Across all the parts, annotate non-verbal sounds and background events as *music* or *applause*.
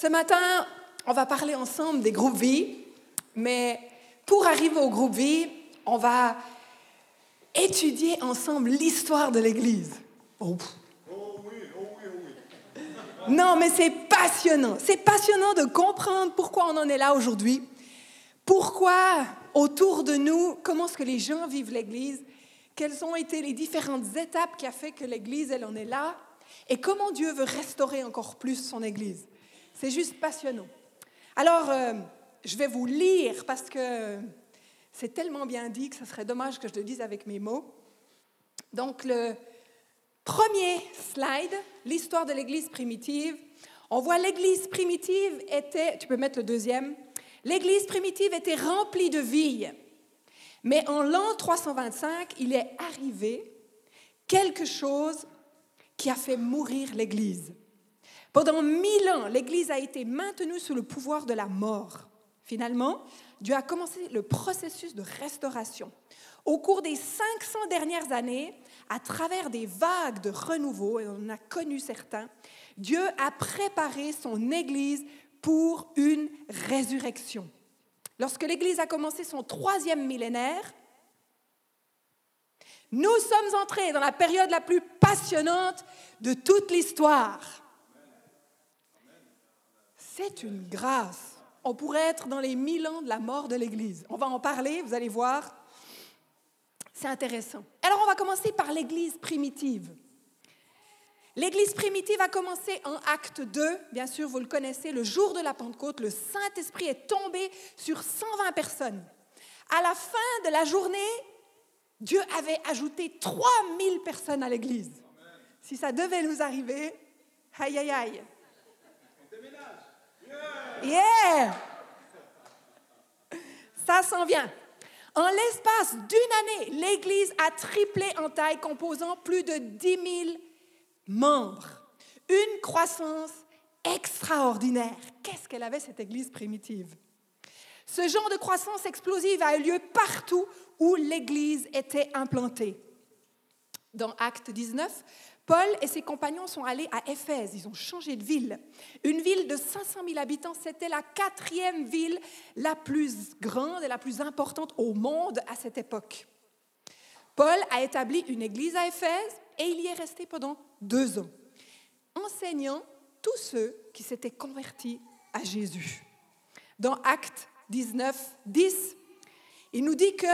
Ce matin, on va parler ensemble des groupes vie, mais pour arriver au groupe vie, on va étudier ensemble l'histoire de l'Église. Oh. Non, mais c'est passionnant. C'est passionnant de comprendre pourquoi on en est là aujourd'hui. Pourquoi autour de nous, comment est-ce que les gens vivent l'Église, quelles ont été les différentes étapes qui a fait que l'Église, elle en est là, et comment Dieu veut restaurer encore plus son Église? C'est juste passionnant. Alors, euh, je vais vous lire parce que c'est tellement bien dit que ce serait dommage que je le dise avec mes mots. Donc, le premier slide, l'histoire de l'Église primitive. On voit l'Église primitive était, tu peux mettre le deuxième, l'Église primitive était remplie de vie. Mais en l'an 325, il est arrivé quelque chose qui a fait mourir l'Église. Pendant mille ans, l'Église a été maintenue sous le pouvoir de la mort. Finalement, Dieu a commencé le processus de restauration. Au cours des 500 dernières années, à travers des vagues de renouveau, et on en a connu certains, Dieu a préparé son Église pour une résurrection. Lorsque l'Église a commencé son troisième millénaire, nous sommes entrés dans la période la plus passionnante de toute l'histoire. C'est une grâce. On pourrait être dans les mille ans de la mort de l'Église. On va en parler, vous allez voir. C'est intéressant. Alors on va commencer par l'Église primitive. L'Église primitive a commencé en acte 2, bien sûr, vous le connaissez, le jour de la Pentecôte, le Saint-Esprit est tombé sur 120 personnes. À la fin de la journée, Dieu avait ajouté 3000 personnes à l'Église. Si ça devait nous arriver, aïe aïe aïe. Yeah! Ça s'en vient. En l'espace d'une année, l'Église a triplé en taille, composant plus de 10 000 membres. Une croissance extraordinaire. Qu'est-ce qu'elle avait, cette Église primitive? Ce genre de croissance explosive a eu lieu partout où l'Église était implantée. Dans Acte 19, Paul et ses compagnons sont allés à Éphèse. Ils ont changé de ville. Une ville de 500 000 habitants, c'était la quatrième ville la plus grande et la plus importante au monde à cette époque. Paul a établi une église à Éphèse et il y est resté pendant deux ans, enseignant tous ceux qui s'étaient convertis à Jésus. Dans Acte 19, 10, il nous dit que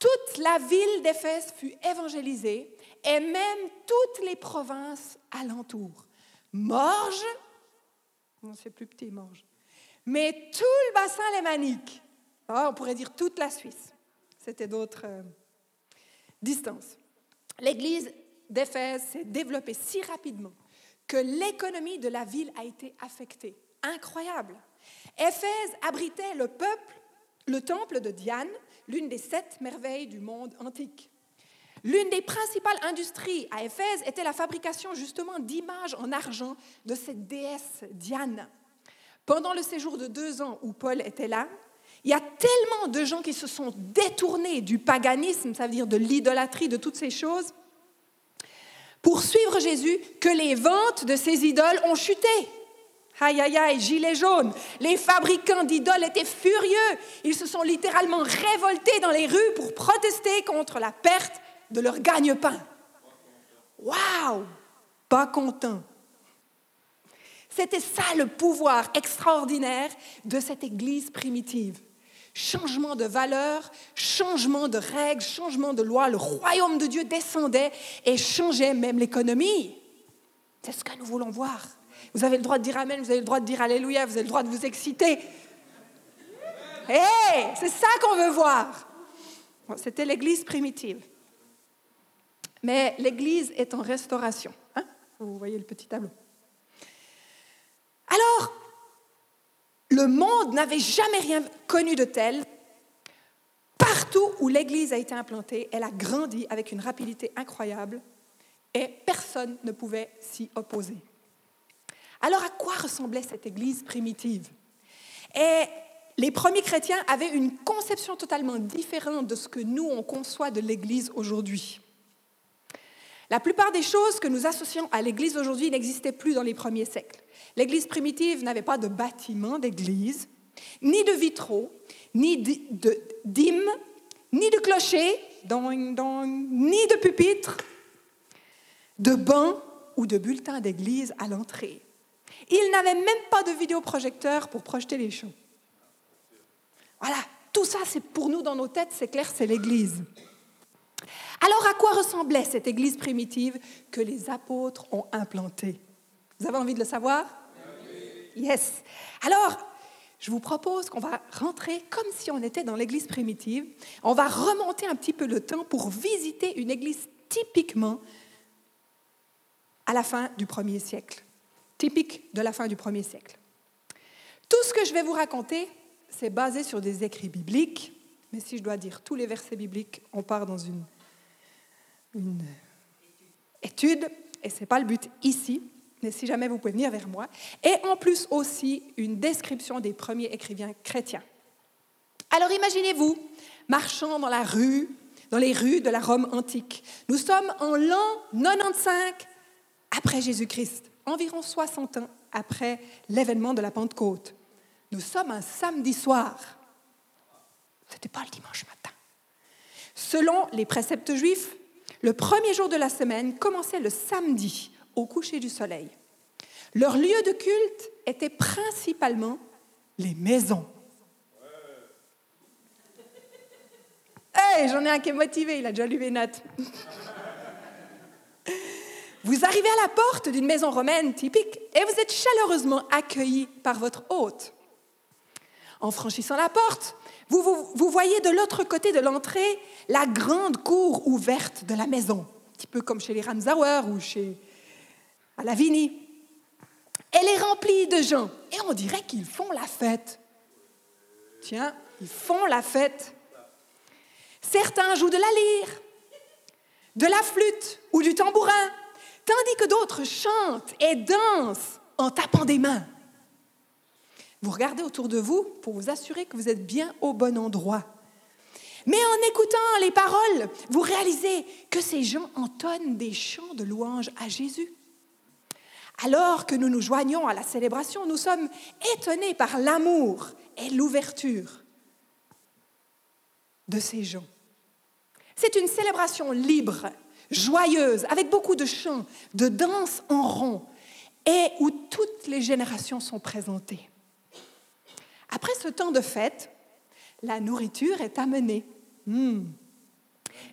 toute la ville d'Éphèse fut évangélisée et même toutes les provinces alentours. Morges, c'est plus petit Morges, mais tout le bassin lémanique, ah, on pourrait dire toute la Suisse, c'était d'autres euh, distances. L'église d'Éphèse s'est développée si rapidement que l'économie de la ville a été affectée. Incroyable. Éphèse abritait le peuple, le temple de Diane, l'une des sept merveilles du monde antique. L'une des principales industries à Éphèse était la fabrication justement d'images en argent de cette déesse Diane. Pendant le séjour de deux ans où Paul était là, il y a tellement de gens qui se sont détournés du paganisme, ça veut dire de l'idolâtrie, de toutes ces choses, pour suivre Jésus, que les ventes de ces idoles ont chuté. Aïe, aïe, aïe, gilet jaune. Les fabricants d'idoles étaient furieux. Ils se sont littéralement révoltés dans les rues pour protester contre la perte de leur gagne-pain. Waouh Pas content. C'était ça le pouvoir extraordinaire de cette Église primitive. Changement de valeurs, changement de règles, changement de lois. Le royaume de Dieu descendait et changeait même l'économie. C'est ce que nous voulons voir. Vous avez le droit de dire Amen, vous avez le droit de dire Alléluia, vous avez le droit de vous exciter. Hé, c'est ça qu'on veut voir. C'était l'Église primitive. Mais l'Église est en restauration. Hein. Vous voyez le petit tableau. Alors, le monde n'avait jamais rien connu de tel. Partout où l'Église a été implantée, elle a grandi avec une rapidité incroyable et personne ne pouvait s'y opposer. Alors à quoi ressemblait cette Église primitive? Et les premiers chrétiens avaient une conception totalement différente de ce que nous, on conçoit de l'Église aujourd'hui. La plupart des choses que nous associons à l'Église aujourd'hui n'existaient plus dans les premiers siècles. L'Église primitive n'avait pas de bâtiment d'église, ni de vitraux, ni d'hymnes, ni de clochers, ni de pupitres, de bancs ou de bulletins d'église à l'entrée. Il n'avait même pas de vidéoprojecteur pour projeter les shows. Voilà, tout ça, c'est pour nous dans nos têtes, c'est clair, c'est l'Église. Alors, à quoi ressemblait cette Église primitive que les apôtres ont implantée? Vous avez envie de le savoir? Yes. Alors, je vous propose qu'on va rentrer comme si on était dans l'église primitive. On va remonter un petit peu le temps pour visiter une église typiquement à la fin du premier siècle. Typique de la fin du premier siècle. Tout ce que je vais vous raconter, c'est basé sur des écrits bibliques, mais si je dois dire tous les versets bibliques, on part dans une, une étude, et ce n'est pas le but ici mais si jamais vous pouvez venir vers moi, et en plus aussi une description des premiers écrivains chrétiens. Alors imaginez-vous marchant dans la rue, dans les rues de la Rome antique. Nous sommes en l'an 95 après Jésus-Christ, environ 60 ans après l'événement de la Pentecôte. Nous sommes un samedi soir. Ce n'était pas le dimanche matin. Selon les préceptes juifs, le premier jour de la semaine commençait le samedi au coucher du soleil. Leur lieu de culte était principalement les maisons. Hey, j'en ai un qui est motivé, il a déjà lu mes notes. *laughs* Vous arrivez à la porte d'une maison romaine typique et vous êtes chaleureusement accueilli par votre hôte. En franchissant la porte, vous, voyez de l'autre côté de l'entrée la grande cour ouverte de la maison, un petit peu comme chez les Ramsauer ou chez à la Vini. Elle est remplie de gens et on dirait qu'ils font la fête. Tiens, ils font la fête. Certains jouent de la lyre, de la flûte ou du tambourin, tandis que d'autres chantent et dansent en tapant des mains. Vous regardez autour de vous pour vous assurer que vous êtes bien au bon endroit. Mais en écoutant les paroles, vous réalisez que ces gens entonnent des chants de louange à Jésus. Alors que nous nous joignons à la célébration, nous sommes étonnés par l'amour et l'ouverture de ces gens. C'est une célébration libre, joyeuse, avec beaucoup de chants, de danses en rond, et où toutes les générations sont présentées. Après ce temps de fête, la nourriture est amenée. Hmm.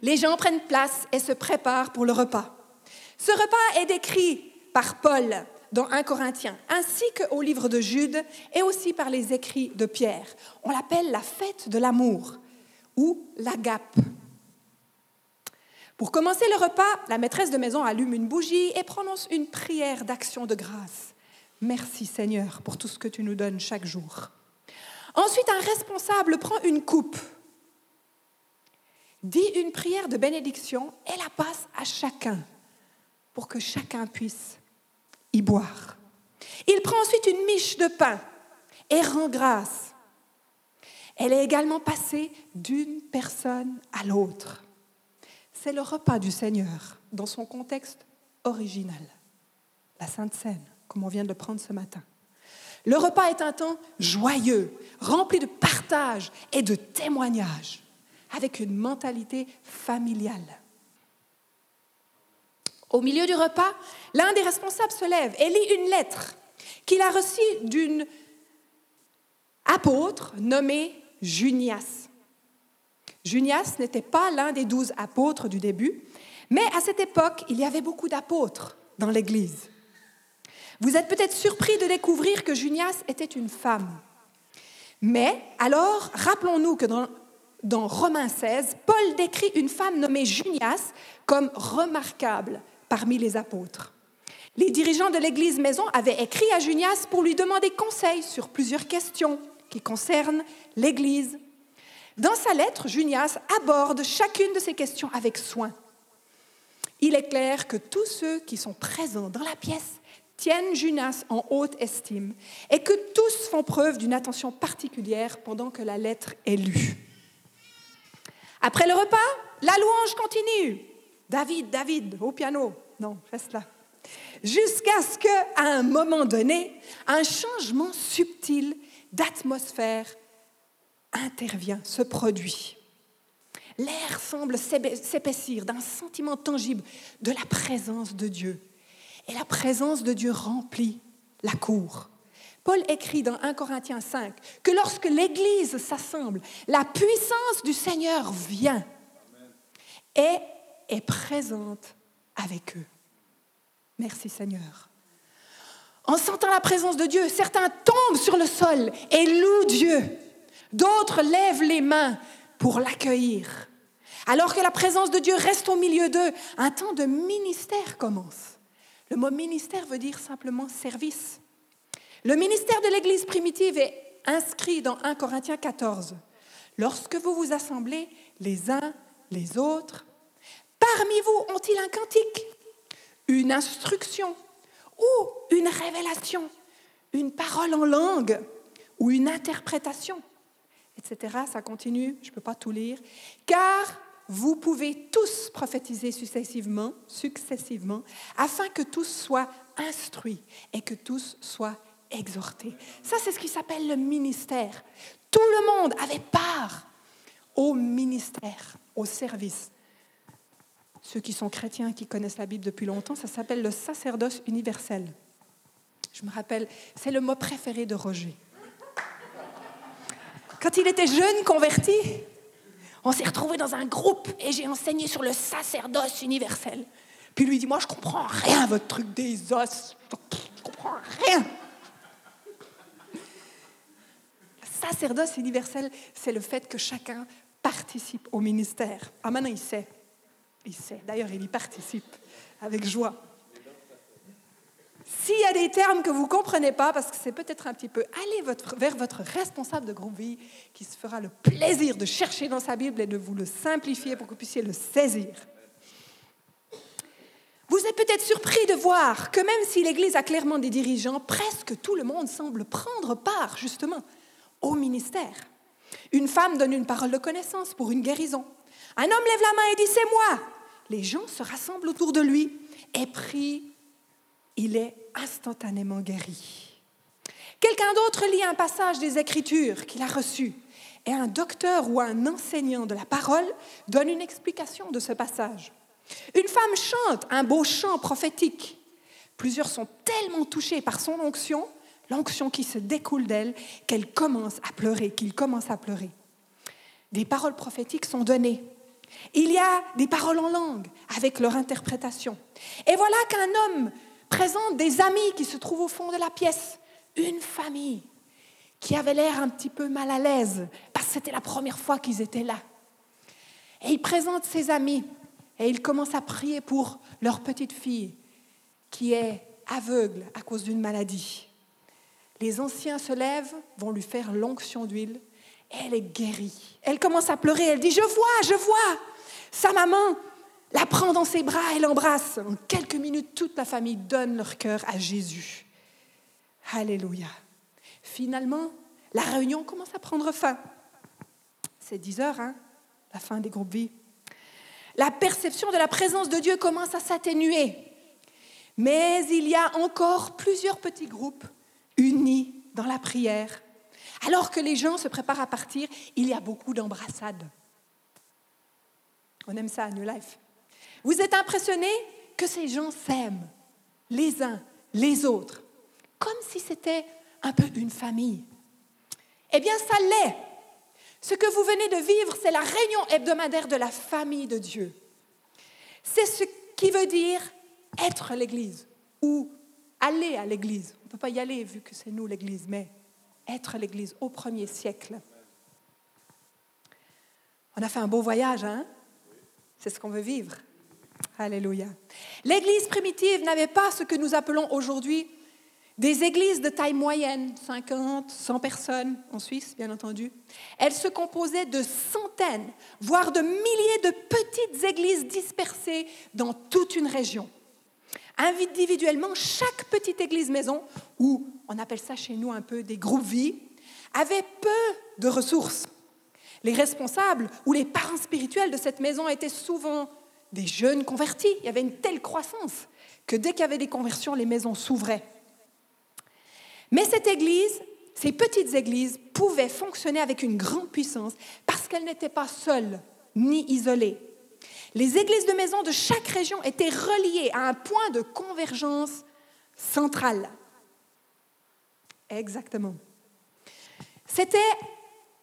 Les gens prennent place et se préparent pour le repas. Ce repas est décrit par Paul dans 1 Corinthiens, ainsi qu'au livre de Jude et aussi par les écrits de Pierre. On l'appelle la fête de l'amour ou l'agape. Pour commencer le repas, la maîtresse de maison allume une bougie et prononce une prière d'action de grâce. Merci Seigneur pour tout ce que tu nous donnes chaque jour. Ensuite, un responsable prend une coupe, dit une prière de bénédiction et la passe à chacun pour que chacun puisse y boire. Il prend ensuite une miche de pain et rend grâce. Elle est également passée d'une personne à l'autre. C'est le repas du Seigneur dans son contexte original, la Sainte Seine, comme on vient de le prendre ce matin. Le repas est un temps joyeux, rempli de partage et de témoignage, avec une mentalité familiale. Au milieu du repas, l'un des responsables se lève et lit une lettre qu'il a reçue d'une apôtre nommée Junias. Junias n'était pas l'un des douze apôtres du début, mais à cette époque, il y avait beaucoup d'apôtres dans l'Église. Vous êtes peut-être surpris de découvrir que Junias était une femme. Mais alors, rappelons-nous que dans, dans Romains 16, Paul décrit une femme nommée Junias comme remarquable, parmi les apôtres. Les dirigeants de l'Église Maison avaient écrit à Junias pour lui demander conseil sur plusieurs questions qui concernent l'Église. Dans sa lettre, Junias aborde chacune de ces questions avec soin. Il est clair que tous ceux qui sont présents dans la pièce tiennent Junias en haute estime et que tous font preuve d'une attention particulière pendant que la lettre est lue. Après le repas, la louange continue. David, David, au piano. Non, reste là. Jusqu'à ce qu'à un moment donné, un changement subtil d'atmosphère intervient, se produit. L'air semble s'épaissir d'un sentiment tangible de la présence de Dieu. Et la présence de Dieu remplit la cour. Paul écrit dans 1 Corinthiens 5 que lorsque l'Église s'assemble, la puissance du Seigneur vient et est présente avec eux. Merci Seigneur. En sentant la présence de Dieu, certains tombent sur le sol et louent Dieu. D'autres lèvent les mains pour l'accueillir. Alors que la présence de Dieu reste au milieu d'eux, un temps de ministère commence. Le mot ministère veut dire simplement service. Le ministère de l'Église primitive est inscrit dans 1 Corinthiens 14. Lorsque vous vous assemblez les uns les autres, parmi vous ont-ils un cantique, une instruction ou une révélation, une parole en langue ou une interprétation, etc. Ça continue, je ne peux pas tout lire. Car vous pouvez tous prophétiser successivement, successivement, afin que tous soient instruits et que tous soient exhortés. Ça, c'est ce qui s'appelle le ministère. Tout le monde avait part au ministère, au service. Ceux qui sont chrétiens, qui connaissent la Bible depuis longtemps, ça s'appelle le sacerdoce universel. Je me rappelle, c'est le mot préféré de Roger. Quand il était jeune, converti, on s'est retrouvé dans un groupe et j'ai enseigné sur le sacerdoce universel. Puis lui dit, moi je comprends rien, votre truc des os. Je comprends rien. Sacerdoce universel, c'est le fait que chacun participe au ministère. Ah maintenant il sait. Il sait. D'ailleurs, il y participe avec joie. S'il y a des termes que vous ne comprenez pas, parce que c'est peut-être un petit peu, allez vers votre responsable de groupe vie qui se fera le plaisir de chercher dans sa Bible et de vous le simplifier pour que vous puissiez le saisir. Vous êtes peut-être surpris de voir que même si l'Église a clairement des dirigeants, presque tout le monde semble prendre part justement au ministère. Une femme donne une parole de connaissance pour une guérison. Un homme lève la main et dit C'est moi. Les gens se rassemblent autour de lui et prient il est instantanément guéri. Quelqu'un d'autre lit un passage des Écritures qu'il a reçu et un docteur ou un enseignant de la parole donne une explication de ce passage. Une femme chante un beau chant prophétique. Plusieurs sont tellement touchés par son onction, l'onction qui se découle d'elle, qu'elle commence à pleurer, qu'il commence à pleurer. Des paroles prophétiques sont données. Il y a des paroles en langue avec leur interprétation. Et voilà qu'un homme présente des amis qui se trouvent au fond de la pièce, une famille qui avait l'air un petit peu mal à l'aise parce que c'était la première fois qu'ils étaient là. Et il présente ses amis et il commence à prier pour leur petite fille qui est aveugle à cause d'une maladie. Les anciens se lèvent, vont lui faire l'onction d'huile elle est guérie. Elle commence à pleurer, elle dit, je vois, je vois. Sa maman la prend dans ses bras et l'embrasse. En quelques minutes, toute la famille donne leur cœur à Jésus. Alléluia. Finalement, la réunion commence à prendre fin. C'est 10 heures, hein, la fin des groupes vie. La perception de la présence de Dieu commence à s'atténuer. Mais il y a encore plusieurs petits groupes unis dans la prière. Alors que les gens se préparent à partir, il y a beaucoup d'embrassades. On aime ça à New Life. Vous êtes impressionné que ces gens s'aiment les uns les autres, comme si c'était un peu une famille. Eh bien, ça l'est. Ce que vous venez de vivre, c'est la réunion hebdomadaire de la famille de Dieu. C'est ce qui veut dire être l'Église ou aller à l'Église. On ne peut pas y aller vu que c'est nous l'Église, mais être l'Église au premier siècle. On a fait un beau voyage, hein? C'est ce qu'on veut vivre. Alléluia. L'Église primitive n'avait pas ce que nous appelons aujourd'hui des églises de taille moyenne, 50, 100 personnes en Suisse, bien entendu. Elle se composait de centaines, voire de milliers de petites églises dispersées dans toute une région. Individuellement, chaque petite église maison, ou on appelle ça chez nous un peu des groupes vie, avait peu de ressources. Les responsables ou les parents spirituels de cette maison étaient souvent des jeunes convertis. Il y avait une telle croissance que dès qu'il y avait des conversions, les maisons s'ouvraient. Mais cette église, ces petites églises, pouvaient fonctionner avec une grande puissance parce qu'elles n'étaient pas seules ni isolées. Les églises de maison de chaque région étaient reliées à un point de convergence central. Exactement. C'était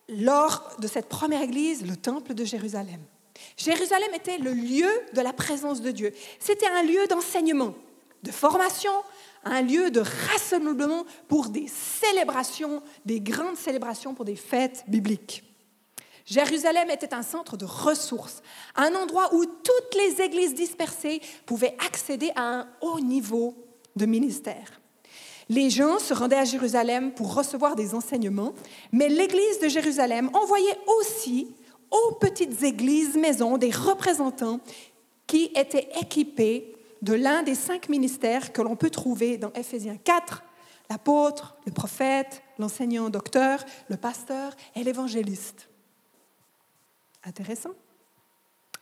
lors de cette première église le temple de Jérusalem. Jérusalem était le lieu de la présence de Dieu. C'était un lieu d'enseignement, de formation, un lieu de rassemblement pour des célébrations, des grandes célébrations pour des fêtes bibliques. Jérusalem était un centre de ressources, un endroit où toutes les églises dispersées pouvaient accéder à un haut niveau de ministère. Les gens se rendaient à Jérusalem pour recevoir des enseignements, mais l'église de Jérusalem envoyait aussi aux petites églises maisons des représentants qui étaient équipés de l'un des cinq ministères que l'on peut trouver dans Éphésiens 4, l'apôtre, le prophète, l'enseignant docteur, le pasteur et l'évangéliste. Intéressant.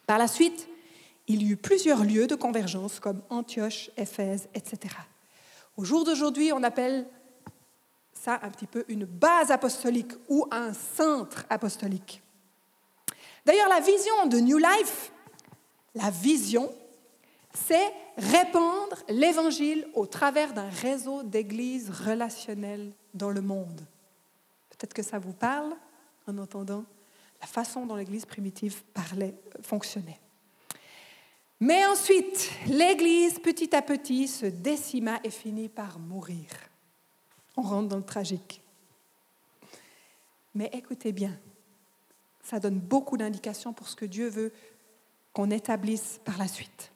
Par la suite, il y eut plusieurs lieux de convergence comme Antioche, Éphèse, etc. Au jour d'aujourd'hui, on appelle ça un petit peu une base apostolique ou un centre apostolique. D'ailleurs, la vision de New Life, la vision, c'est répandre l'évangile au travers d'un réseau d'églises relationnelles dans le monde. Peut-être que ça vous parle en entendant la façon dont l'église primitive parlait, fonctionnait. Mais ensuite, l'Église, petit à petit, se décima et finit par mourir. On rentre dans le tragique. Mais écoutez bien, ça donne beaucoup d'indications pour ce que Dieu veut qu'on établisse par la suite.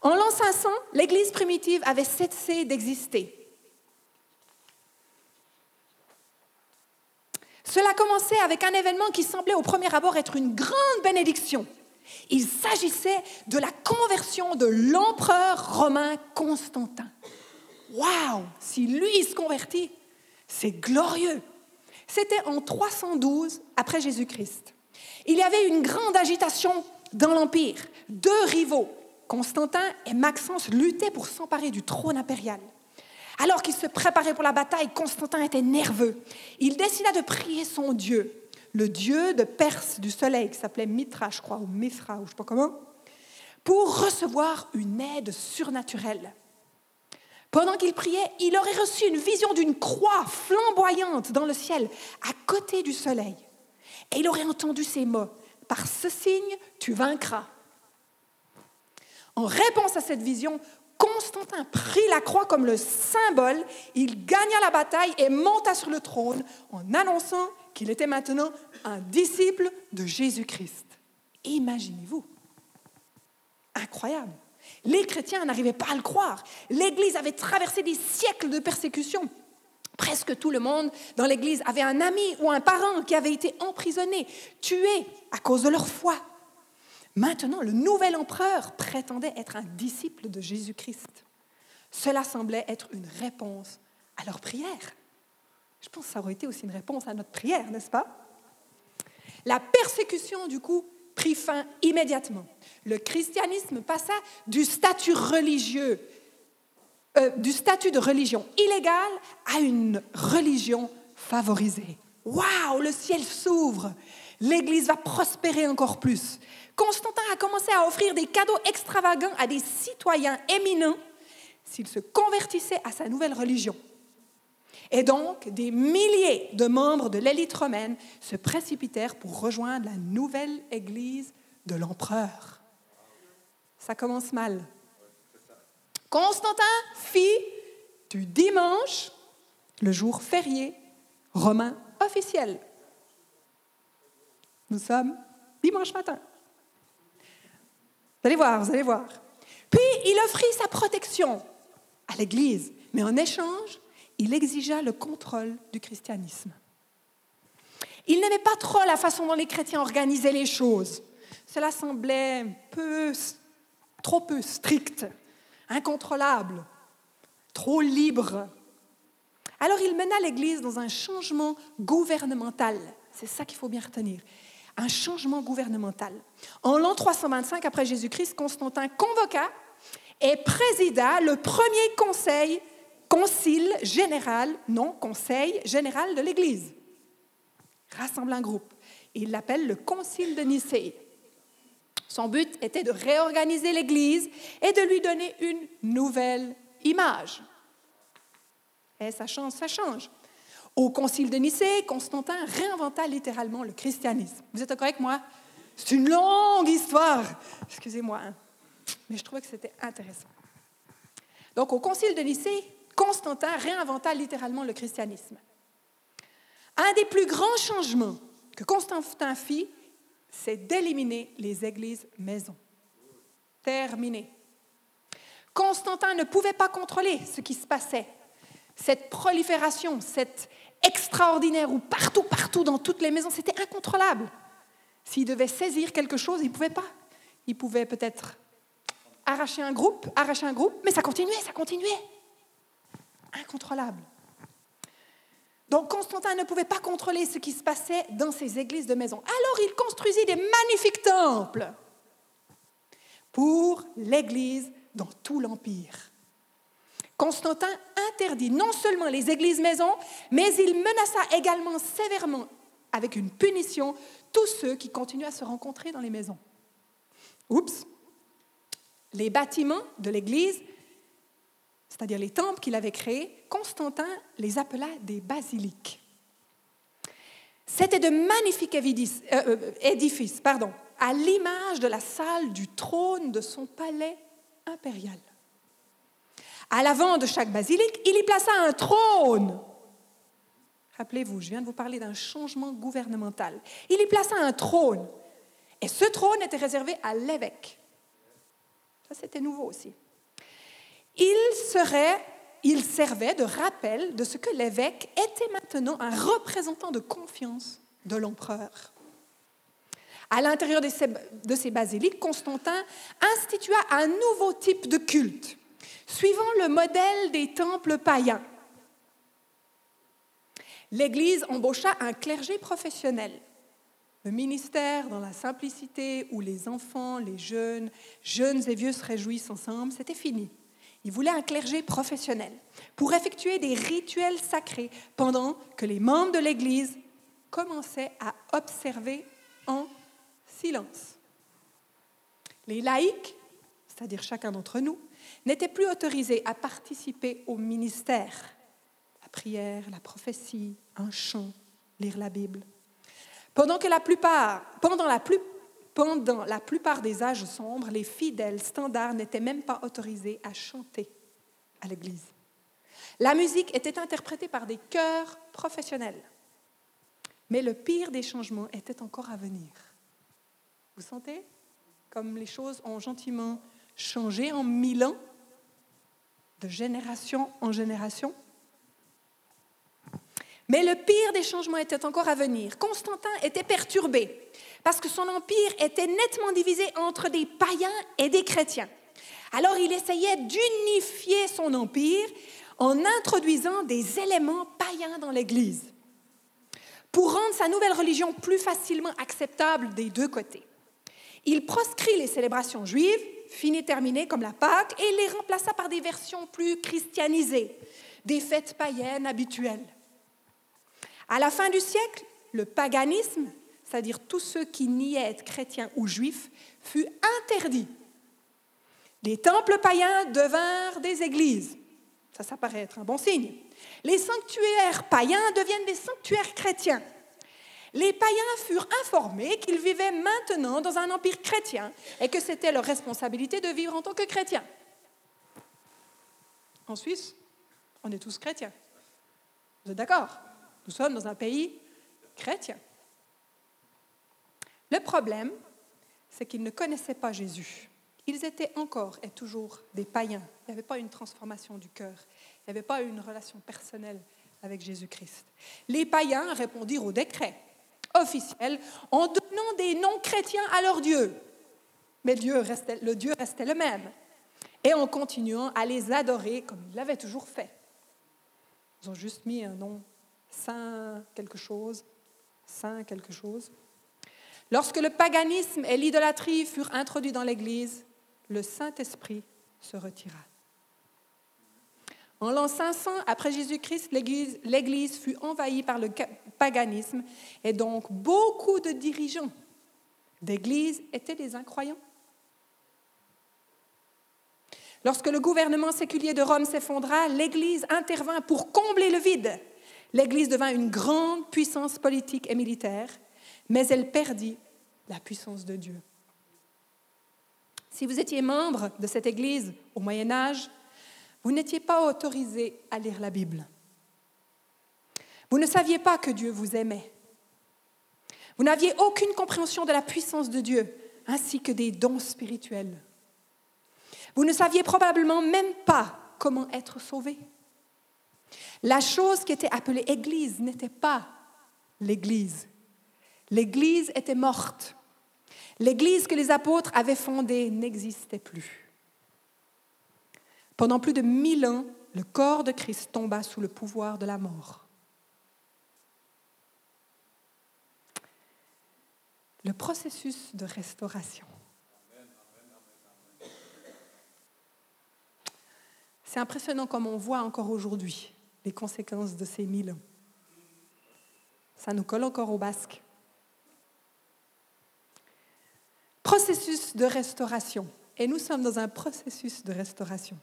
En l'an 500, l'Église primitive avait cessé d'exister. Cela commençait avec un événement qui semblait au premier abord être une grande bénédiction. Il s'agissait de la conversion de l'empereur romain Constantin. Waouh Si lui se convertit, c'est glorieux. C'était en 312 après Jésus-Christ. Il y avait une grande agitation dans l'Empire. Deux rivaux, Constantin et Maxence, luttaient pour s'emparer du trône impérial. Alors qu'il se préparait pour la bataille, Constantin était nerveux. Il décida de prier son Dieu le dieu de Perse du soleil, qui s'appelait Mitra, je crois, ou Mithra, ou je ne sais pas comment, pour recevoir une aide surnaturelle. Pendant qu'il priait, il aurait reçu une vision d'une croix flamboyante dans le ciel, à côté du soleil. Et il aurait entendu ces mots, Par ce signe, tu vaincras. En réponse à cette vision, Constantin prit la croix comme le symbole, il gagna la bataille et monta sur le trône en annonçant qu'il était maintenant un disciple de Jésus-Christ. Imaginez-vous. Incroyable. Les chrétiens n'arrivaient pas à le croire. L'Église avait traversé des siècles de persécution. Presque tout le monde dans l'Église avait un ami ou un parent qui avait été emprisonné, tué à cause de leur foi. Maintenant, le nouvel empereur prétendait être un disciple de Jésus-Christ. Cela semblait être une réponse à leur prière. Je pense que ça aurait été aussi une réponse à notre prière, n'est-ce pas? La persécution, du coup, prit fin immédiatement. Le christianisme passa du statut religieux, euh, du statut de religion illégale à une religion favorisée. Waouh, le ciel s'ouvre, l'Église va prospérer encore plus. Constantin a commencé à offrir des cadeaux extravagants à des citoyens éminents s'ils se convertissaient à sa nouvelle religion. Et donc, des milliers de membres de l'élite romaine se précipitèrent pour rejoindre la nouvelle église de l'empereur. Ça commence mal. Constantin fit du dimanche le jour férié romain officiel. Nous sommes dimanche matin. Vous allez voir, vous allez voir. Puis il offrit sa protection à l'Église, mais en échange, il exigea le contrôle du christianisme. Il n'aimait pas trop la façon dont les chrétiens organisaient les choses. Cela semblait peu, trop peu strict, incontrôlable, trop libre. Alors il mena l'Église dans un changement gouvernemental. C'est ça qu'il faut bien retenir. un changement gouvernemental. En l'an 325 après Jésus-Christ, Constantin convoqua et présida le premier conseil, concile général, non, conseil général de l'Église. Rassemble un groupe. Il l'appelle le concile de Nicée. Son but était de réorganiser l'Église et de lui donner une nouvelle image. Et ça change, ça change. Au concile de Nicée, Constantin réinventa littéralement le christianisme. Vous êtes d'accord avec moi? C'est une longue histoire. Excusez-moi, hein. mais je trouvais que c'était intéressant. Donc, au concile de Nicée, Constantin réinventa littéralement le christianisme. Un des plus grands changements que Constantin fit, c'est d'éliminer les églises maisons. Terminé. Constantin ne pouvait pas contrôler ce qui se passait. Cette prolifération, cette extraordinaire où partout, partout, dans toutes les maisons, c'était incontrôlable. S'il devait saisir quelque chose, il ne pouvait pas. Il pouvait peut-être arracher un groupe, arracher un groupe, mais ça continuait, ça continuait. Incontrôlable. Donc Constantin ne pouvait pas contrôler ce qui se passait dans ses églises de maison. Alors il construisit des magnifiques temples pour l'Église dans tout l'Empire. Constantin interdit non seulement les églises maisons, mais il menaça également sévèrement, avec une punition, tous ceux qui continuent à se rencontrer dans les maisons. Oups! Les bâtiments de l'Église, c'est-à-dire les temples qu'il avait créés, Constantin les appela des basiliques. C'était de magnifiques édifices, euh, euh, édifices pardon, à l'image de la salle du trône de son palais impérial. À l'avant de chaque basilique, il y plaça un trône. Rappelez-vous, je viens de vous parler d'un changement gouvernemental. Il y plaça un trône. Et ce trône était réservé à l'évêque. Ça, c'était nouveau aussi. Il, servait de rappel de ce que l'évêque était maintenant un représentant de confiance de l'empereur. À l'intérieur de de ces basiliques, Constantin institua un nouveau type de culte suivant le modèle des temples païens. L'Église embaucha un clergé professionnel. Le ministère dans la simplicité où les enfants, les jeunes, jeunes et vieux se réjouissent ensemble, c'était fini. Il voulait un clergé professionnel pour effectuer des rituels sacrés pendant que les membres de l'Église commençaient à observer en silence. Les laïcs, c'est-à-dire chacun d'entre nous, n'étaient plus autorisés à participer au ministère, la prière, la prophétie, un chant, lire la Bible. Pendant que la plupart, pendant la, pendant la plupart des âges sombres, les fidèles standards n'étaient même pas autorisés à chanter à l'église. La musique était interprétée par des chœurs professionnels. Mais le pire des changements était encore à venir. Vous sentez comme les choses ont gentiment changé en mille ans de génération en génération? Mais le pire des changements était encore à venir. Constantin était perturbé parce que son empire était nettement divisé entre des païens et des chrétiens. Alors il essayait d'unifier son empire en introduisant des éléments païens dans l'Église pour rendre sa nouvelle religion plus facilement acceptable des deux côtés. Il proscrit les célébrations juives fini terminé comme la Pâque, et les remplaça par des versions plus christianisées, des fêtes païennes habituelles. À la fin du siècle, le paganisme, c'est-à-dire tous ceux qui niaient être chrétiens ou juifs, fut interdit. Les temples païens devinrent des églises. Ça, ça paraît être un bon signe. Les sanctuaires païens deviennent des sanctuaires chrétiens les païens furent informés qu'ils vivaient maintenant dans un empire chrétien et que c'était leur responsabilité de vivre en tant que chrétiens. En Suisse, on est tous chrétiens. Vous êtes d'accord? Nous sommes dans un pays chrétien. Le problème, c'est qu'ils ne connaissaient pas Jésus. Ils étaient encore et toujours des païens. Il n'y avait pas une transformation du cœur. Il n'y avait pas une relation personnelle avec Jésus-Christ. Les païens répondirent au décret officiel en donnant des noms chrétiens à leur Dieu. Mais le Dieu restait le même. Et en continuant à les adorer comme ils l'avaient toujours fait. Ils ont juste mis un nom saint quelque chose, saint quelque chose. Lorsque le paganisme et l'idolâtrie furent introduits dans l'Église, le Saint-Esprit se retira. En l'an 500 après Jésus-Christ, l'Église fut envahie par le paganisme et donc beaucoup de dirigeants d'Église étaient des incroyants. Lorsque le gouvernement séculier de Rome s'effondra, l'Église intervint pour combler le vide. L'Église devint une grande puissance politique et militaire, mais elle perdit la puissance de Dieu. Si vous étiez membre de cette Église au Moyen Âge, vous n'étiez pas autorisé à lire la Bible. Vous ne saviez pas que Dieu vous aimait. Vous n'aviez aucune compréhension de la puissance de Dieu, ainsi que des dons spirituels. Vous ne saviez probablement même pas comment être sauvé. La chose qui était appelée Église n'était pas l'Église. L'Église était morte. L'Église que les apôtres avaient fondée n'existait plus. Pendant plus de mille ans, le corps de Christ tomba sous le pouvoir de la mort. Le processus de restauration. C'est impressionnant comme on voit encore aujourd'hui les conséquences de ces mille ans. Ça nous colle encore au basque. Processus de restauration. Et nous sommes dans un processus de restauration.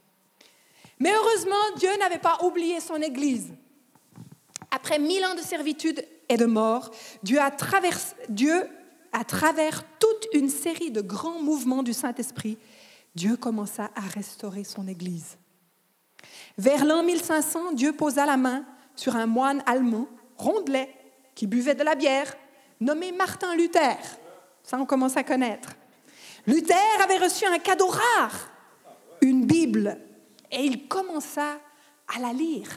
Mais heureusement, Dieu n'avait pas oublié son Église. Après mille ans de servitude et de mort, Dieu a, Dieu, à travers toute une série de grands mouvements du Saint-Esprit, Dieu commença à restaurer son Église. Vers l'an 1500, Dieu posa la main sur un moine allemand, rondelet, qui buvait de la bière, nommé Martin Luther. Ça, on commence à connaître. Luther avait reçu un cadeau rare, une Bible et il commença à la lire.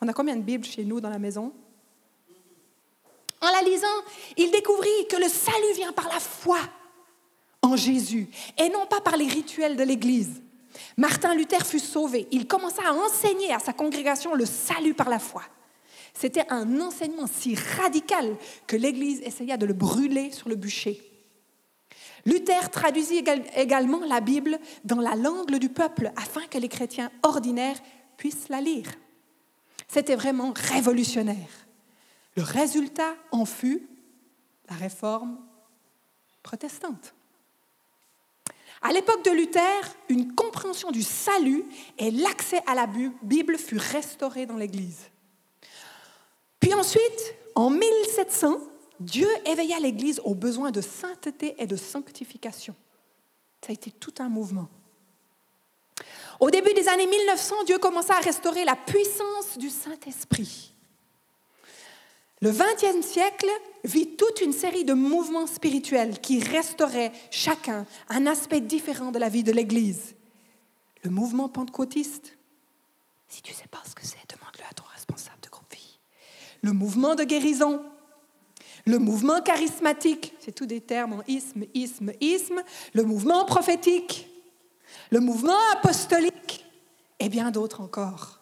On a combien de Bibles chez nous dans la maison? En la lisant, il découvrit que le salut vient par la foi en Jésus et non pas par les rituels de l'Église. Martin Luther fut sauvé. Il commença à enseigner à sa congrégation le salut par la foi. C'était un enseignement si radical que l'Église essaya de le brûler sur le bûcher. Luther traduisit également la Bible dans la langue du peuple afin que les chrétiens ordinaires puissent la lire. C'était vraiment révolutionnaire. Le résultat en fut la réforme protestante. À l'époque de Luther, une compréhension du salut et l'accès à la Bible fut restauré dans l'Église. Puis ensuite, en 1700, Dieu éveilla l'Église aux besoins de sainteté et de sanctification. Ça a été tout un mouvement. Au début des années 1900, Dieu commença à restaurer la puissance du Saint-Esprit. Le XXe siècle vit toute une série de mouvements spirituels qui restauraient chacun un aspect différent de la vie de l'Église. Le mouvement pentecôtiste, si tu ne sais pas ce que c'est, demande-le à ton responsable de groupe vie. Le mouvement de guérison, le mouvement charismatique, c'est tous des termes en isme, isme, isme, le mouvement prophétique, le mouvement apostolique et bien d'autres encore.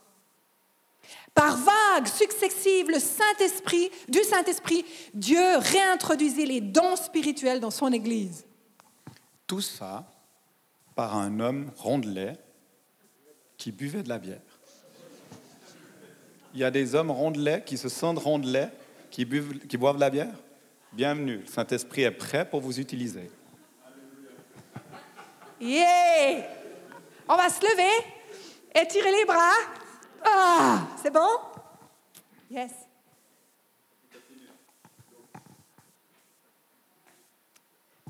Par vagues successives, le Saint-Esprit, du Saint-Esprit, Dieu réintroduisait les dons spirituels dans son Église. Tout ça par un homme rondelet qui buvait de la bière. Il y a des hommes rondelets qui se sentent rondelets qui, qui boivent de la bière, bienvenue. Le Saint-Esprit est prêt pour vous utiliser. Yeah! On va se lever, étirer les bras. Ah, c'est bon? Yes.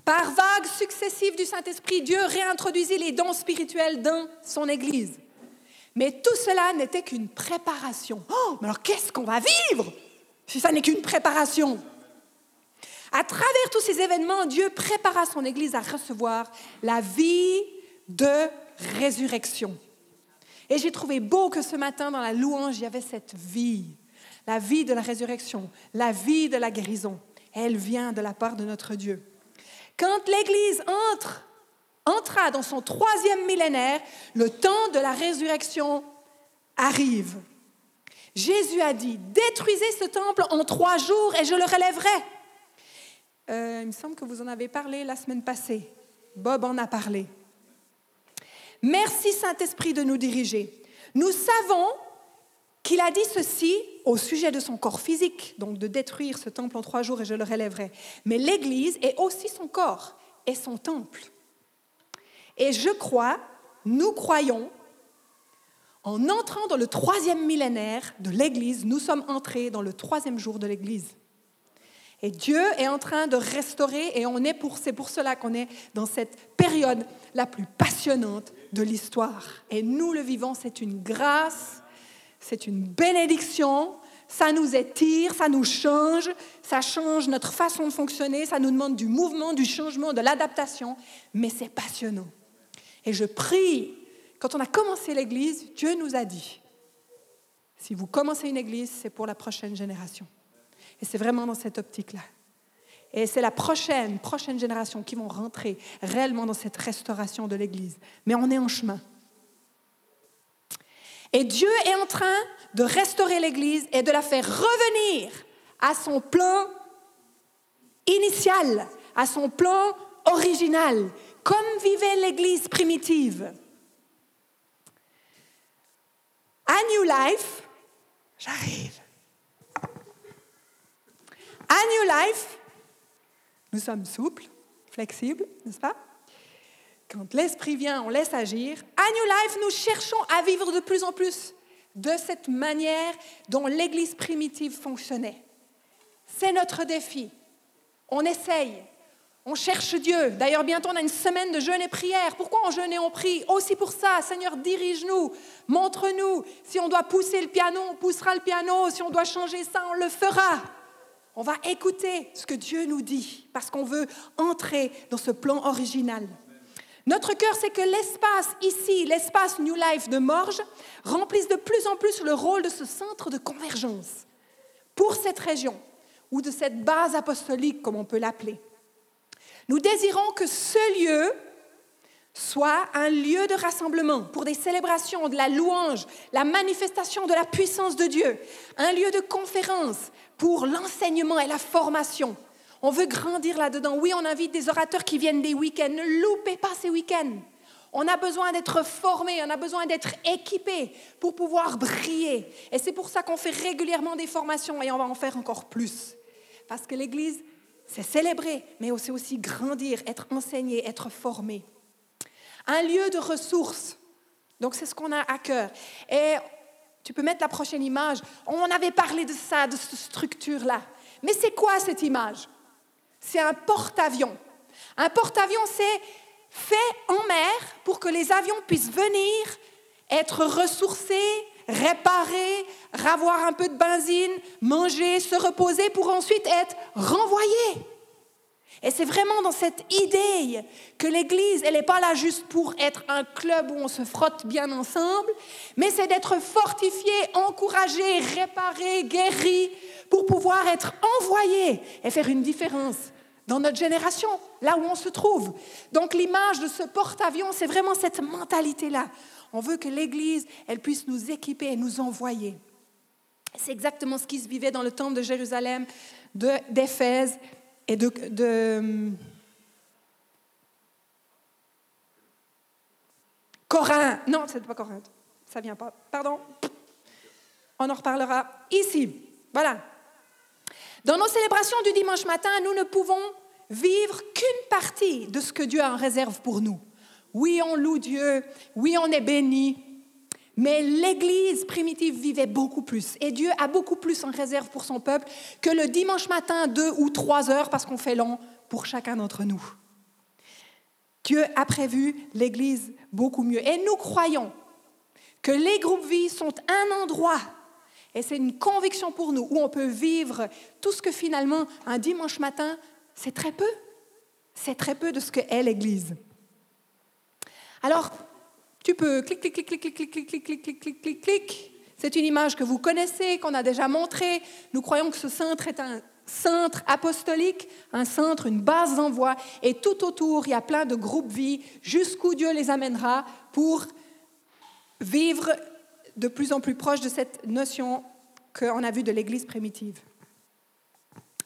Par vagues successives du Saint-Esprit, Dieu réintroduisit les dons spirituels dans son Église. Mais tout cela n'était qu'une préparation. Oh, mais alors qu'est-ce qu'on va vivre si ça n'est qu'une préparation? À travers tous ces événements, Dieu prépara son Église à recevoir la vie de résurrection. Et j'ai trouvé beau que ce matin, dans la louange, il y avait cette vie, la vie de la résurrection, la vie de la guérison. Elle vient de la part de notre Dieu. Quand l'Église entre, entra dans son troisième millénaire, le temps de la résurrection arrive. Jésus a dit, détruisez ce temple en trois jours et je le relèverai. Euh, il me semble que vous en avez parlé la semaine passée. Bob en a parlé. Merci Saint-Esprit de nous diriger. Nous savons qu'il a dit ceci au sujet de son corps physique, donc de détruire ce temple en trois jours et je le relèverai. Mais l'Église est aussi son corps et son temple. Et je crois, nous croyons, en entrant dans le troisième millénaire de l'Église, nous sommes entrés dans le troisième jour de l'Église. Et Dieu est en train de restaurer, et on est pour, c'est pour cela qu'on est dans cette période la plus passionnante de l'histoire. Et nous le vivons, c'est une grâce, c'est une bénédiction, ça nous étire, ça nous change, ça change notre façon de fonctionner, ça nous demande du mouvement, du changement, de l'adaptation, mais c'est passionnant. Et je prie, quand on a commencé l'Église, Dieu nous a dit, si vous commencez une Église, c'est pour la prochaine génération. Et c'est vraiment dans cette optique-là. Et c'est la prochaine, prochaine génération qui vont rentrer réellement dans cette restauration de l'Église. Mais on est en chemin. Et Dieu est en train de restaurer l'Église et de la faire revenir à son plan initial, à son plan original, comme vivait l'Église primitive. À New Life, j'arrive. À New Life, nous sommes souples, flexibles, n'est-ce pas? Quand l'Esprit vient, on laisse agir. À New Life, nous cherchons à vivre de plus en plus de cette manière dont l'Église primitive fonctionnait. C'est notre défi. On essaye. On cherche Dieu. D'ailleurs, bientôt, on a une semaine de jeûne et prière. Pourquoi on jeûne et on prie? Aussi pour ça. Seigneur, dirige-nous, montre-nous. Si on doit pousser le piano, on poussera le piano. Si on doit changer ça, on le fera. On va écouter ce que Dieu nous dit parce qu'on veut entrer dans ce plan original. Notre cœur, c'est que l'espace ici, l'espace New Life de Morges, remplisse de plus en plus le rôle de ce centre de convergence pour cette région ou de cette base apostolique, comme on peut l'appeler. Nous désirons que ce lieu soit un lieu de rassemblement pour des célébrations, de la louange, la manifestation de la puissance de Dieu, un lieu de conférence pour l'enseignement et la formation. On veut grandir là-dedans. Oui, on invite des orateurs qui viennent des week-ends. Ne loupez pas ces week-ends. On a besoin d'être formés, on a besoin d'être équipés pour pouvoir briller. Et c'est pour ça qu'on fait régulièrement des formations et on va en faire encore plus. Parce que l'Église, c'est célébrer, mais c'est aussi grandir, être enseigné, être formé. Un lieu de ressources. Donc c'est ce qu'on a à cœur. Et tu peux mettre la prochaine image. On avait parlé de ça, de cette structure-là. Mais c'est quoi cette image? C'est un porte-avions. Un porte-avions, c'est fait en mer pour que les avions puissent venir, être ressourcés, réparés, avoir un peu de benzine, manger, se reposer pour ensuite être renvoyés. Et c'est vraiment dans cette idée que l'Église, elle n'est pas là juste pour être un club où on se frotte bien ensemble, mais c'est d'être fortifié, encouragé, réparé, guéri, pour pouvoir être envoyé et faire une différence dans notre génération, là où on se trouve. Donc l'image de ce porte-avions, c'est vraiment cette mentalité-là. On veut que l'Église, elle puisse nous équiper et nous envoyer. C'est exactement ce qui se vivait dans le temple de Jérusalem, d'Éphèse et de, de Corinthe. Non, c'est pas Corinthe. Ça vient pas. Pardon. On en reparlera ici. Voilà. Dans nos célébrations du dimanche matin, nous ne pouvons vivre qu'une partie de ce que Dieu a en réserve pour nous. Oui, on loue Dieu. Oui, on est béni. Mais l'Église primitive vivait beaucoup plus. Et Dieu a beaucoup plus en réserve pour son peuple que le dimanche matin, deux ou trois heures, parce qu'on fait long pour chacun d'entre nous. Dieu a prévu l'Église beaucoup mieux. Et nous croyons que les groupes vie sont un endroit, et c'est une conviction pour nous, où on peut vivre tout ce que finalement, un dimanche matin, c'est très peu. C'est très peu de ce que est l'Église. Alors, tu peux clic, clic, clic, clic, clic, clic, clic, clic, clic, clic, clic, clic. C'est une image que vous connaissez, qu'on a déjà montrée. Nous croyons que ce centre est un centre apostolique, un centre, une base d'envoi, et tout autour, il y a plein de groupes vie, jusqu'où Dieu les amènera pour vivre de plus en plus proche de cette notion qu'on a vue de l'Église primitive.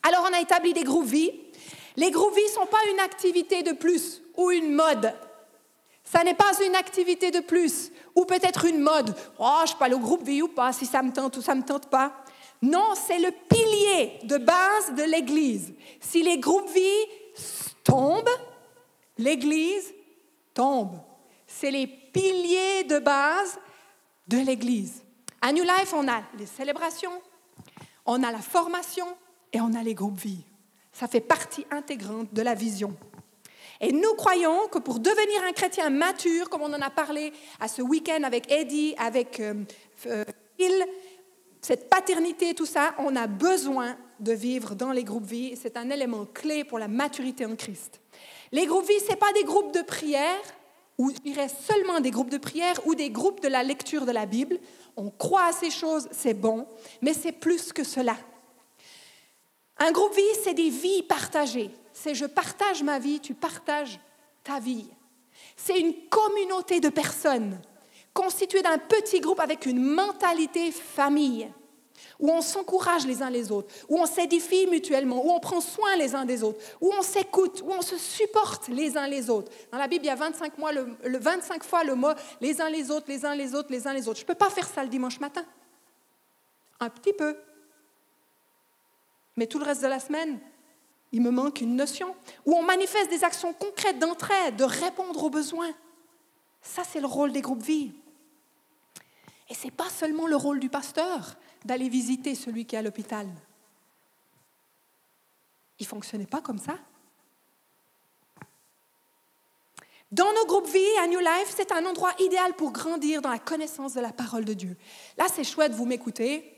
Alors, on a établi des groupes vie, Les groupes vie ne sont pas une activité de plus ou une mode. Ça n'est pas une activité de plus ou peut-être une mode. Oh, je aller au groupe vie ou pas, si ça me tente ou ça ne me tente pas. Non, c'est le pilier de base de l'Église. Si les groupes vie tombent, l'Église tombe. C'est les piliers de base de l'Église. À New Life, on a les célébrations, on a la formation et on a les groupes vie. Ça fait partie intégrante de la vision. Et nous croyons que pour devenir un chrétien mature, comme on en a parlé à ce week-end avec Eddie, avec euh, euh, Phil, cette paternité, tout ça, on a besoin de vivre dans les groupes vie. C'est un élément clé pour la maturité en Christ. Les groupes vie, ce n'est pas des groupes de prière, ou je dirais seulement des groupes de prière ou des groupes de la lecture de la Bible. On croit à ces choses, c'est bon, mais c'est plus que cela. Un groupe vie, c'est des vies partagées. C'est je partage ma vie, tu partages ta vie. C'est une communauté de personnes constituée d'un petit groupe avec une mentalité famille, où on s'encourage les uns les autres, où on s'édifie mutuellement, où on prend soin les uns des autres, où on s'écoute, où on se supporte les uns les autres. Dans la Bible, il y a 25, mois, le, 25 fois le mot les uns les autres, les uns les autres, les uns les autres. Je ne peux pas faire ça le dimanche matin. Un petit peu. Mais tout le reste de la semaine, il me manque une notion où on manifeste des actions concrètes d'entraide, de répondre aux besoins. Ça, c'est le rôle des groupes vie. Et ce n'est pas seulement le rôle du pasteur d'aller visiter celui qui est à l'hôpital. Il ne fonctionnait pas comme ça. Dans nos groupes vie à New Life, c'est un endroit idéal pour grandir dans la connaissance de la parole de Dieu. Là, c'est chouette, vous m'écoutez.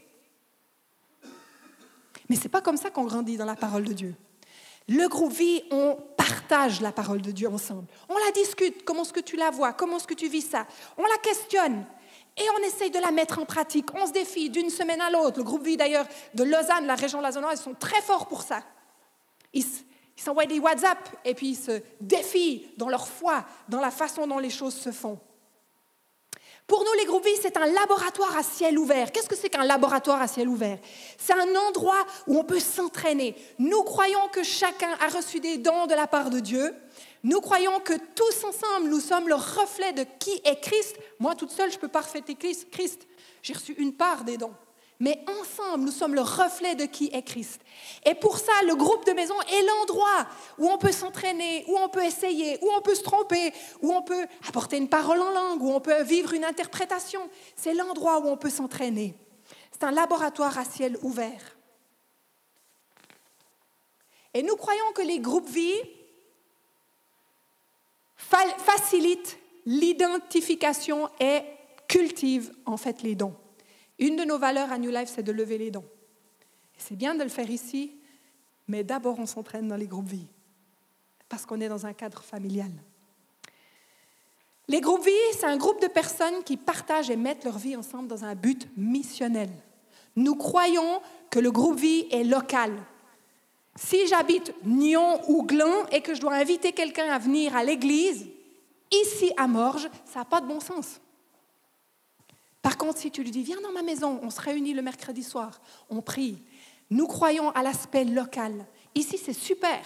Mais ce n'est pas comme ça qu'on grandit dans la parole de Dieu. Le groupe vie, on partage la parole de Dieu ensemble. On la discute, comment est-ce que tu la vois, comment est-ce que tu vis ça. On la questionne et on essaye de la mettre en pratique. On se défie d'une semaine à l'autre. Le groupe vie d'ailleurs de Lausanne, la région lausannoise, ils sont très forts pour ça. Ils, s'envoient des WhatsApp et puis ils se défient dans leur foi, dans la façon dont les choses se font. Pour nous, les groupes vie, c'est un laboratoire à ciel ouvert. Qu'est-ce que c'est qu'un laboratoire à ciel ouvert? C'est un endroit où on peut s'entraîner. Nous croyons que chacun a reçu des dons de la part de Dieu. Nous croyons que tous ensemble, nous sommes le reflet de qui est Christ. Moi, toute seule, je peux pas refléter Christ. J'ai reçu une part des dons mais ensemble, nous sommes le reflet de qui est Christ. Et pour ça, le groupe de maison est l'endroit où on peut s'entraîner, où on peut essayer, où on peut se tromper, où on peut apporter une parole en langue, où on peut vivre une interprétation. C'est l'endroit où on peut s'entraîner. C'est un laboratoire à ciel ouvert. Et nous croyons que les groupes vie facilitent l'identification et cultivent en fait les dons. Une de nos valeurs à New Life, c'est de lever les dons. C'est bien de le faire ici, mais d'abord on s'entraîne dans les groupes vie, parce qu'on est dans un cadre familial. Les groupes vie, c'est un groupe de personnes qui partagent et mettent leur vie ensemble dans un but missionnel. Nous croyons que le groupe vie est local. Si j'habite Nyon ou Gland et que je dois inviter quelqu'un à venir à l'église, ici à Morges, ça n'a pas de bon sens. Par contre, si tu lui dis, viens dans ma maison, on se réunit le mercredi soir, on prie. Nous croyons à l'aspect local. Ici, c'est super.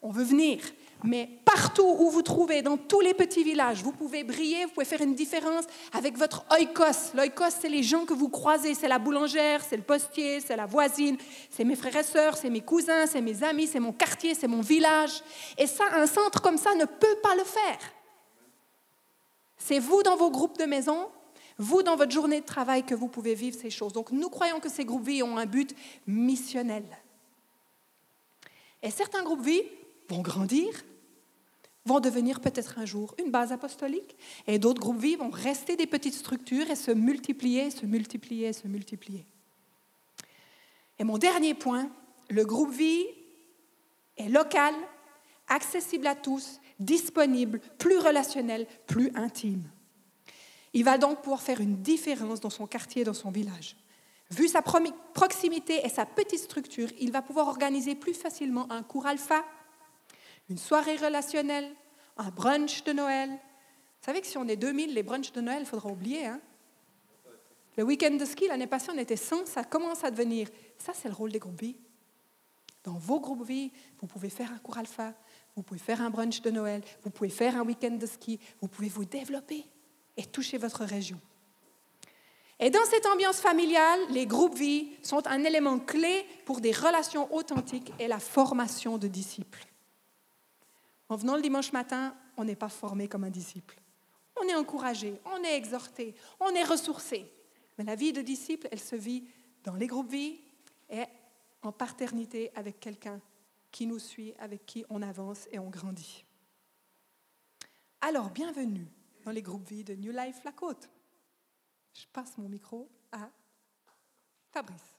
On veut venir. Mais partout où vous trouvez, dans tous les petits villages, vous pouvez briller, vous pouvez faire une différence avec votre oikos. L'oikos, c'est les gens que vous croisez. C'est la boulangère, c'est le postier, c'est la voisine, c'est mes frères et sœurs, c'est mes cousins, c'est mes amis, c'est mon quartier, c'est mon village. Et ça, un centre comme ça ne peut pas le faire. C'est vous dans vos groupes de maison, vous, dans votre journée de travail, que vous pouvez vivre ces choses. Donc, nous croyons que ces groupes vie ont un but missionnel. Et certains groupes vie vont grandir, vont devenir peut-être un jour une base apostolique, et d'autres groupes vie vont rester des petites structures et se multiplier, se multiplier, se multiplier. Et mon dernier point, le groupe vie est local, accessible à tous, disponible, plus relationnel, plus intime. Il va donc pouvoir faire une différence dans son quartier, dans son village. Vu sa proximité et sa petite structure, il va pouvoir organiser plus facilement un cours alpha, une soirée relationnelle, un brunch de Noël. Vous savez que si on est 2000, les brunchs de Noël, il faudra oublier. Hein le week-end de ski, l'année passée, on était 100, ça commence à devenir. Ça, c'est le rôle des groupes Dans vos groupes vous pouvez faire un cours alpha, vous pouvez faire un brunch de Noël, vous pouvez faire un week-end de ski, vous pouvez vous développer et toucher votre région. Et dans cette ambiance familiale, les groupes vie sont un élément clé pour des relations authentiques et la formation de disciples. En venant le dimanche matin, on n'est pas formé comme un disciple. On est encouragé, on est exhorté, on est ressourcé. Mais la vie de disciple, elle se vit dans les groupes vie et en paternité avec quelqu'un qui nous suit, avec qui on avance et on grandit. Alors, bienvenue dans les groupes vie de New Life La Côte. Je passe mon micro à Fabrice.